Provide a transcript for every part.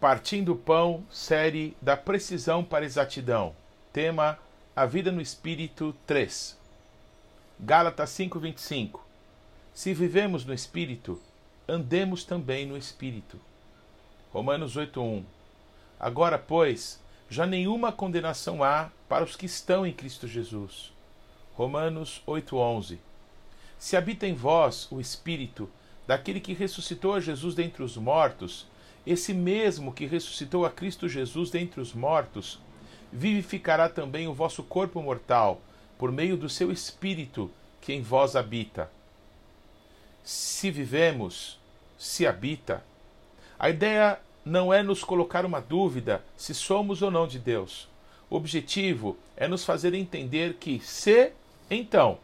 Partindo o Pão, série da precisão para exatidão. Tema: A vida no Espírito 3. Gálatas 5:25. Se vivemos no Espírito, andemos também no Espírito. Romanos 8:1. Agora, pois, já nenhuma condenação há para os que estão em Cristo Jesus. Romanos 8:11. Se habita em vós o Espírito daquele que ressuscitou Jesus dentre os mortos, esse mesmo que ressuscitou a Cristo Jesus dentre os mortos, vivificará também o vosso corpo mortal, por meio do seu Espírito que em vós habita. Se vivemos, se habita. A ideia não é nos colocar uma dúvida se somos ou não de Deus. O objetivo é nos fazer entender que, se, então.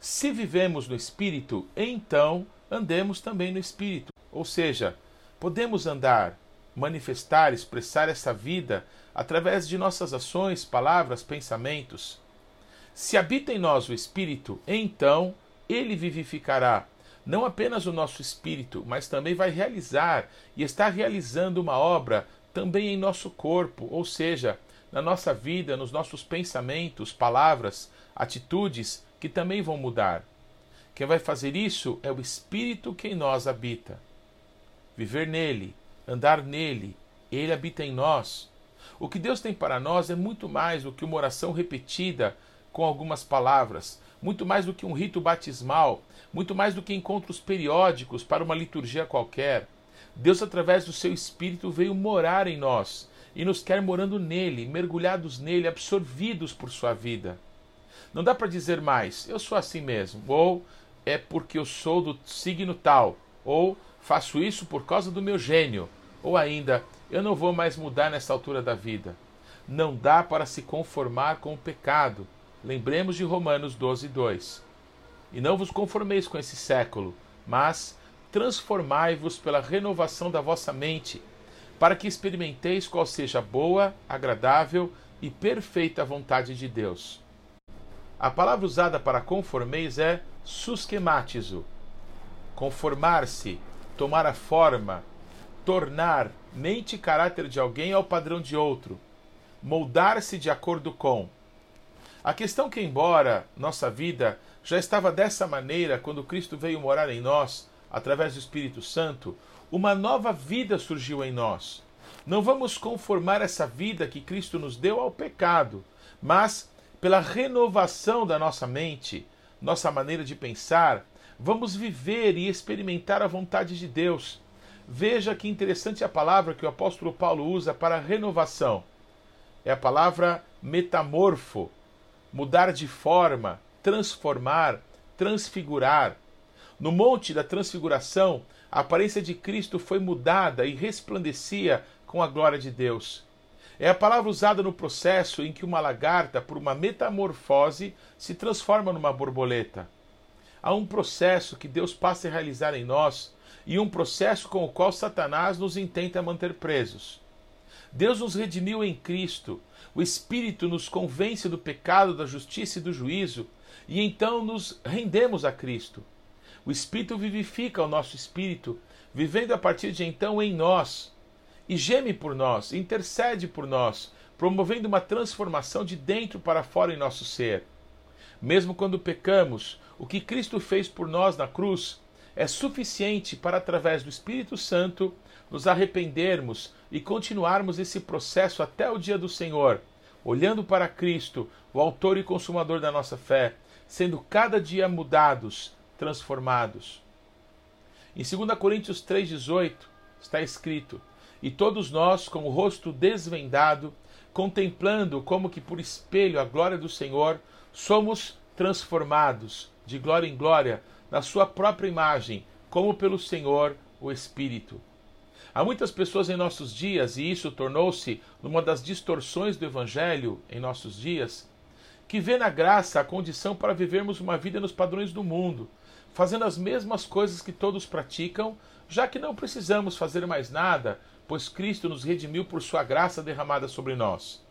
Se vivemos no Espírito, então andemos também no Espírito. Ou seja, Podemos andar, manifestar, expressar essa vida através de nossas ações, palavras, pensamentos. Se habita em nós o Espírito, então ele vivificará não apenas o nosso espírito, mas também vai realizar e está realizando uma obra também em nosso corpo, ou seja, na nossa vida, nos nossos pensamentos, palavras, atitudes que também vão mudar. Quem vai fazer isso é o Espírito que em nós habita viver nele, andar nele, ele habita em nós. O que Deus tem para nós é muito mais do que uma oração repetida com algumas palavras, muito mais do que um rito batismal, muito mais do que encontros periódicos para uma liturgia qualquer. Deus, através do seu Espírito, veio morar em nós e nos quer morando nele, mergulhados nele, absorvidos por sua vida. Não dá para dizer mais, eu sou assim mesmo, ou é porque eu sou do signo tal, ou faço isso por causa do meu gênio, ou ainda, eu não vou mais mudar nessa altura da vida. Não dá para se conformar com o pecado. Lembremos de Romanos 12, 2. E não vos conformeis com esse século, mas transformai-vos pela renovação da vossa mente, para que experimenteis qual seja a boa, agradável e perfeita vontade de Deus. A palavra usada para conformeis é susquematizo, conformar-se, tomar a forma, tornar mente e caráter de alguém ao padrão de outro, moldar-se de acordo com. A questão que, embora nossa vida já estava dessa maneira quando Cristo veio morar em nós, através do Espírito Santo, uma nova vida surgiu em nós. Não vamos conformar essa vida que Cristo nos deu ao pecado, mas pela renovação da nossa mente, nossa maneira de pensar, Vamos viver e experimentar a vontade de Deus. Veja que interessante a palavra que o apóstolo Paulo usa para renovação. É a palavra metamorfo, mudar de forma, transformar, transfigurar. No monte da transfiguração, a aparência de Cristo foi mudada e resplandecia com a glória de Deus. É a palavra usada no processo em que uma lagarta, por uma metamorfose, se transforma numa borboleta. Há um processo que Deus passa a realizar em nós e um processo com o qual Satanás nos intenta manter presos. Deus nos redimiu em Cristo, o Espírito nos convence do pecado, da justiça e do juízo, e então nos rendemos a Cristo. O Espírito vivifica o nosso espírito, vivendo a partir de então em nós, e geme por nós, intercede por nós, promovendo uma transformação de dentro para fora em nosso ser. Mesmo quando pecamos, o que Cristo fez por nós na cruz é suficiente para, através do Espírito Santo, nos arrependermos e continuarmos esse processo até o dia do Senhor, olhando para Cristo, o Autor e Consumador da nossa fé, sendo cada dia mudados, transformados. Em 2 Coríntios 3,18 está escrito: E todos nós, com o rosto desvendado, contemplando como que por espelho a glória do Senhor, somos transformados de glória em glória na sua própria imagem, como pelo Senhor o Espírito. Há muitas pessoas em nossos dias, e isso tornou-se uma das distorções do Evangelho em nossos dias, que vê na graça a condição para vivermos uma vida nos padrões do mundo, fazendo as mesmas coisas que todos praticam, já que não precisamos fazer mais nada, pois Cristo nos redimiu por sua graça derramada sobre nós.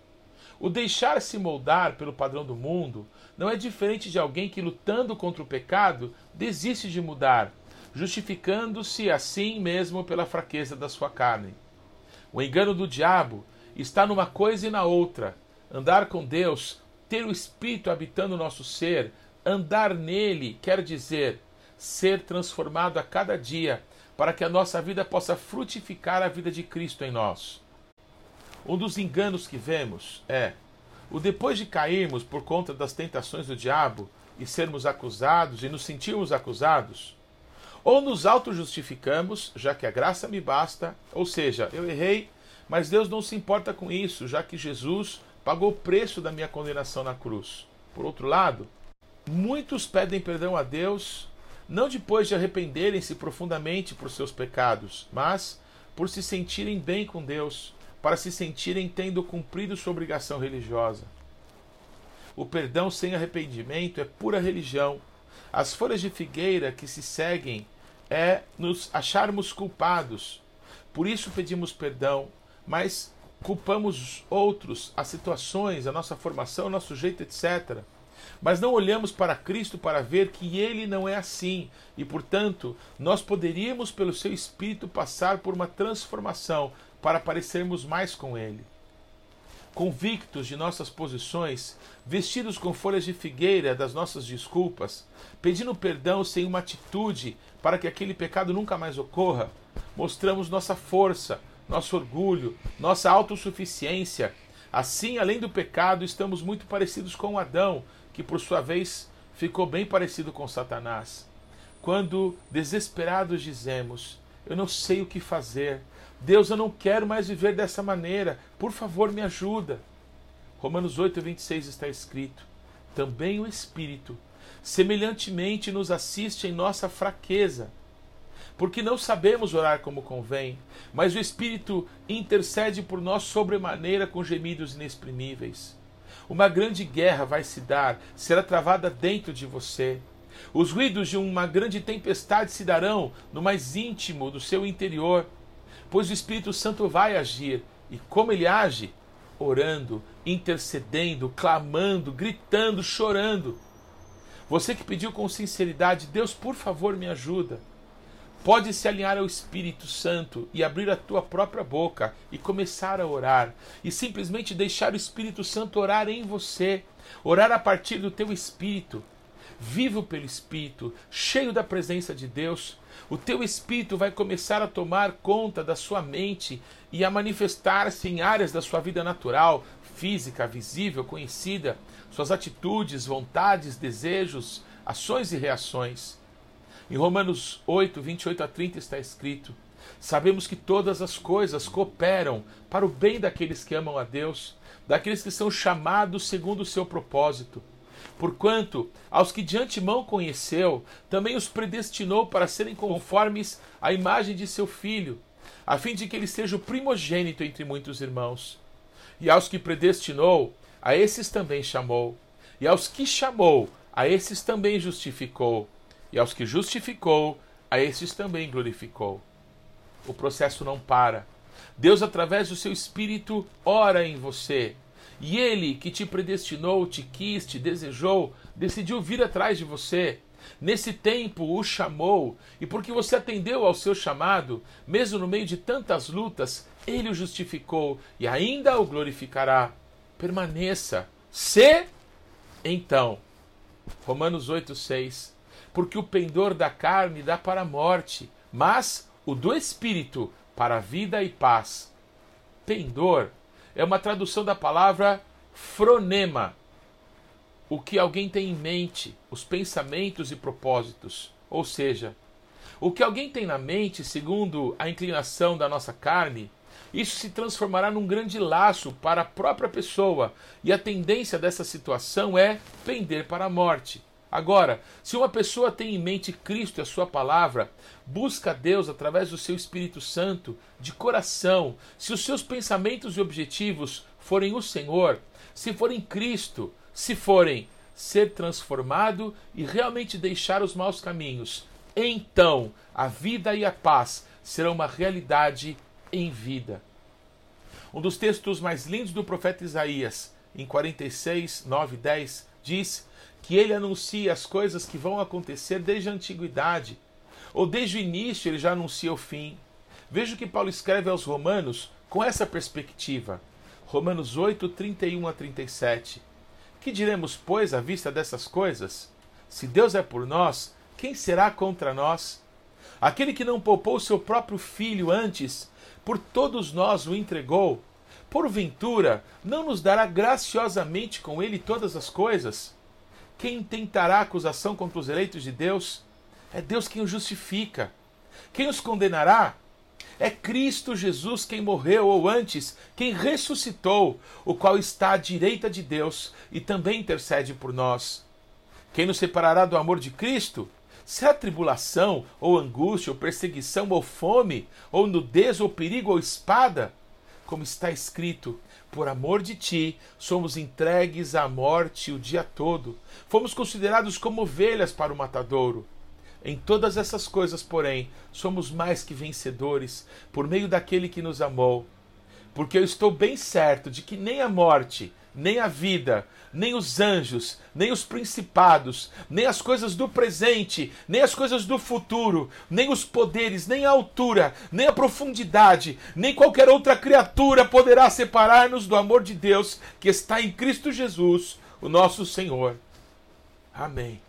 O deixar-se moldar pelo padrão do mundo não é diferente de alguém que, lutando contra o pecado, desiste de mudar, justificando-se assim mesmo pela fraqueza da sua carne. O engano do diabo está numa coisa e na outra. Andar com Deus, ter o Espírito habitando o nosso ser, andar nele quer dizer ser transformado a cada dia para que a nossa vida possa frutificar a vida de Cristo em nós. Um dos enganos que vemos é o depois de cairmos por conta das tentações do diabo e sermos acusados e nos sentirmos acusados, ou nos auto-justificamos, já que a graça me basta, ou seja, eu errei, mas Deus não se importa com isso, já que Jesus pagou o preço da minha condenação na cruz. Por outro lado, muitos pedem perdão a Deus não depois de arrependerem-se profundamente por seus pecados, mas por se sentirem bem com Deus, para se sentirem tendo cumprido sua obrigação religiosa. O perdão sem arrependimento é pura religião. As folhas de figueira que se seguem é nos acharmos culpados. Por isso pedimos perdão, mas culpamos outros, as situações, a nossa formação, o nosso jeito, etc. Mas não olhamos para Cristo para ver que ele não é assim e, portanto, nós poderíamos, pelo seu Espírito, passar por uma transformação para parecermos mais com Ele. Convictos de nossas posições, vestidos com folhas de figueira das nossas desculpas, pedindo perdão sem uma atitude para que aquele pecado nunca mais ocorra, mostramos nossa força, nosso orgulho, nossa autossuficiência. Assim, além do pecado, estamos muito parecidos com Adão, que por sua vez ficou bem parecido com Satanás. Quando desesperados dizemos: Eu não sei o que fazer, Deus, eu não quero mais viver dessa maneira. Por favor, me ajuda. Romanos 8, 26 está escrito: Também o Espírito, semelhantemente, nos assiste em nossa fraqueza, porque não sabemos orar como convém, mas o Espírito intercede por nós sobremaneira com gemidos inexprimíveis. Uma grande guerra vai se dar, será travada dentro de você. Os ruídos de uma grande tempestade se darão no mais íntimo do seu interior pois o Espírito Santo vai agir. E como ele age? Orando, intercedendo, clamando, gritando, chorando. Você que pediu com sinceridade, Deus, por favor, me ajuda. Pode se alinhar ao Espírito Santo e abrir a tua própria boca e começar a orar e simplesmente deixar o Espírito Santo orar em você, orar a partir do teu espírito. Vivo pelo Espírito, cheio da presença de Deus, o teu espírito vai começar a tomar conta da sua mente e a manifestar-se em áreas da sua vida natural, física, visível, conhecida, suas atitudes, vontades, desejos, ações e reações. Em Romanos 8, 28 a 30 está escrito: Sabemos que todas as coisas cooperam para o bem daqueles que amam a Deus, daqueles que são chamados segundo o seu propósito. Porquanto, aos que de antemão conheceu, também os predestinou para serem conformes à imagem de seu filho, a fim de que ele seja o primogênito entre muitos irmãos. E aos que predestinou, a esses também chamou. E aos que chamou, a esses também justificou. E aos que justificou, a esses também glorificou. O processo não para. Deus, através do seu Espírito, ora em você e ele que te predestinou, te quis, te desejou, decidiu vir atrás de você. Nesse tempo o chamou, e porque você atendeu ao seu chamado, mesmo no meio de tantas lutas, ele o justificou e ainda o glorificará. Permaneça. Se então, Romanos 8:6, porque o pendor da carne dá para a morte, mas o do espírito para a vida e paz. Pendor é uma tradução da palavra fronema, o que alguém tem em mente, os pensamentos e propósitos. Ou seja, o que alguém tem na mente, segundo a inclinação da nossa carne, isso se transformará num grande laço para a própria pessoa, e a tendência dessa situação é pender para a morte. Agora, se uma pessoa tem em mente Cristo e a sua palavra, busca Deus através do seu Espírito Santo, de coração, se os seus pensamentos e objetivos forem o Senhor, se forem Cristo, se forem ser transformado e realmente deixar os maus caminhos, então a vida e a paz serão uma realidade em vida. Um dos textos mais lindos do profeta Isaías, em 46, 9 e 10, diz que ele anuncia as coisas que vão acontecer desde a antiguidade, ou desde o início ele já anuncia o fim. Veja que Paulo escreve aos Romanos com essa perspectiva. Romanos 8, 31 a 37. Que diremos, pois, à vista dessas coisas? Se Deus é por nós, quem será contra nós? Aquele que não poupou seu próprio filho antes, por todos nós o entregou, porventura não nos dará graciosamente com ele todas as coisas? Quem tentará acusação contra os eleitos de Deus? É Deus quem os justifica. Quem os condenará? É Cristo Jesus quem morreu, ou antes, quem ressuscitou, o qual está à direita de Deus e também intercede por nós. Quem nos separará do amor de Cristo? Se há tribulação, ou angústia, ou perseguição, ou fome, ou nudez, ou perigo, ou espada, como está escrito, por amor de ti, somos entregues à morte o dia todo. Fomos considerados como ovelhas para o matadouro. Em todas essas coisas, porém, somos mais que vencedores por meio daquele que nos amou. Porque eu estou bem certo de que nem a morte, nem a vida, nem os anjos, nem os principados, nem as coisas do presente, nem as coisas do futuro, nem os poderes, nem a altura, nem a profundidade, nem qualquer outra criatura poderá separar-nos do amor de Deus que está em Cristo Jesus, o nosso Senhor. Amém.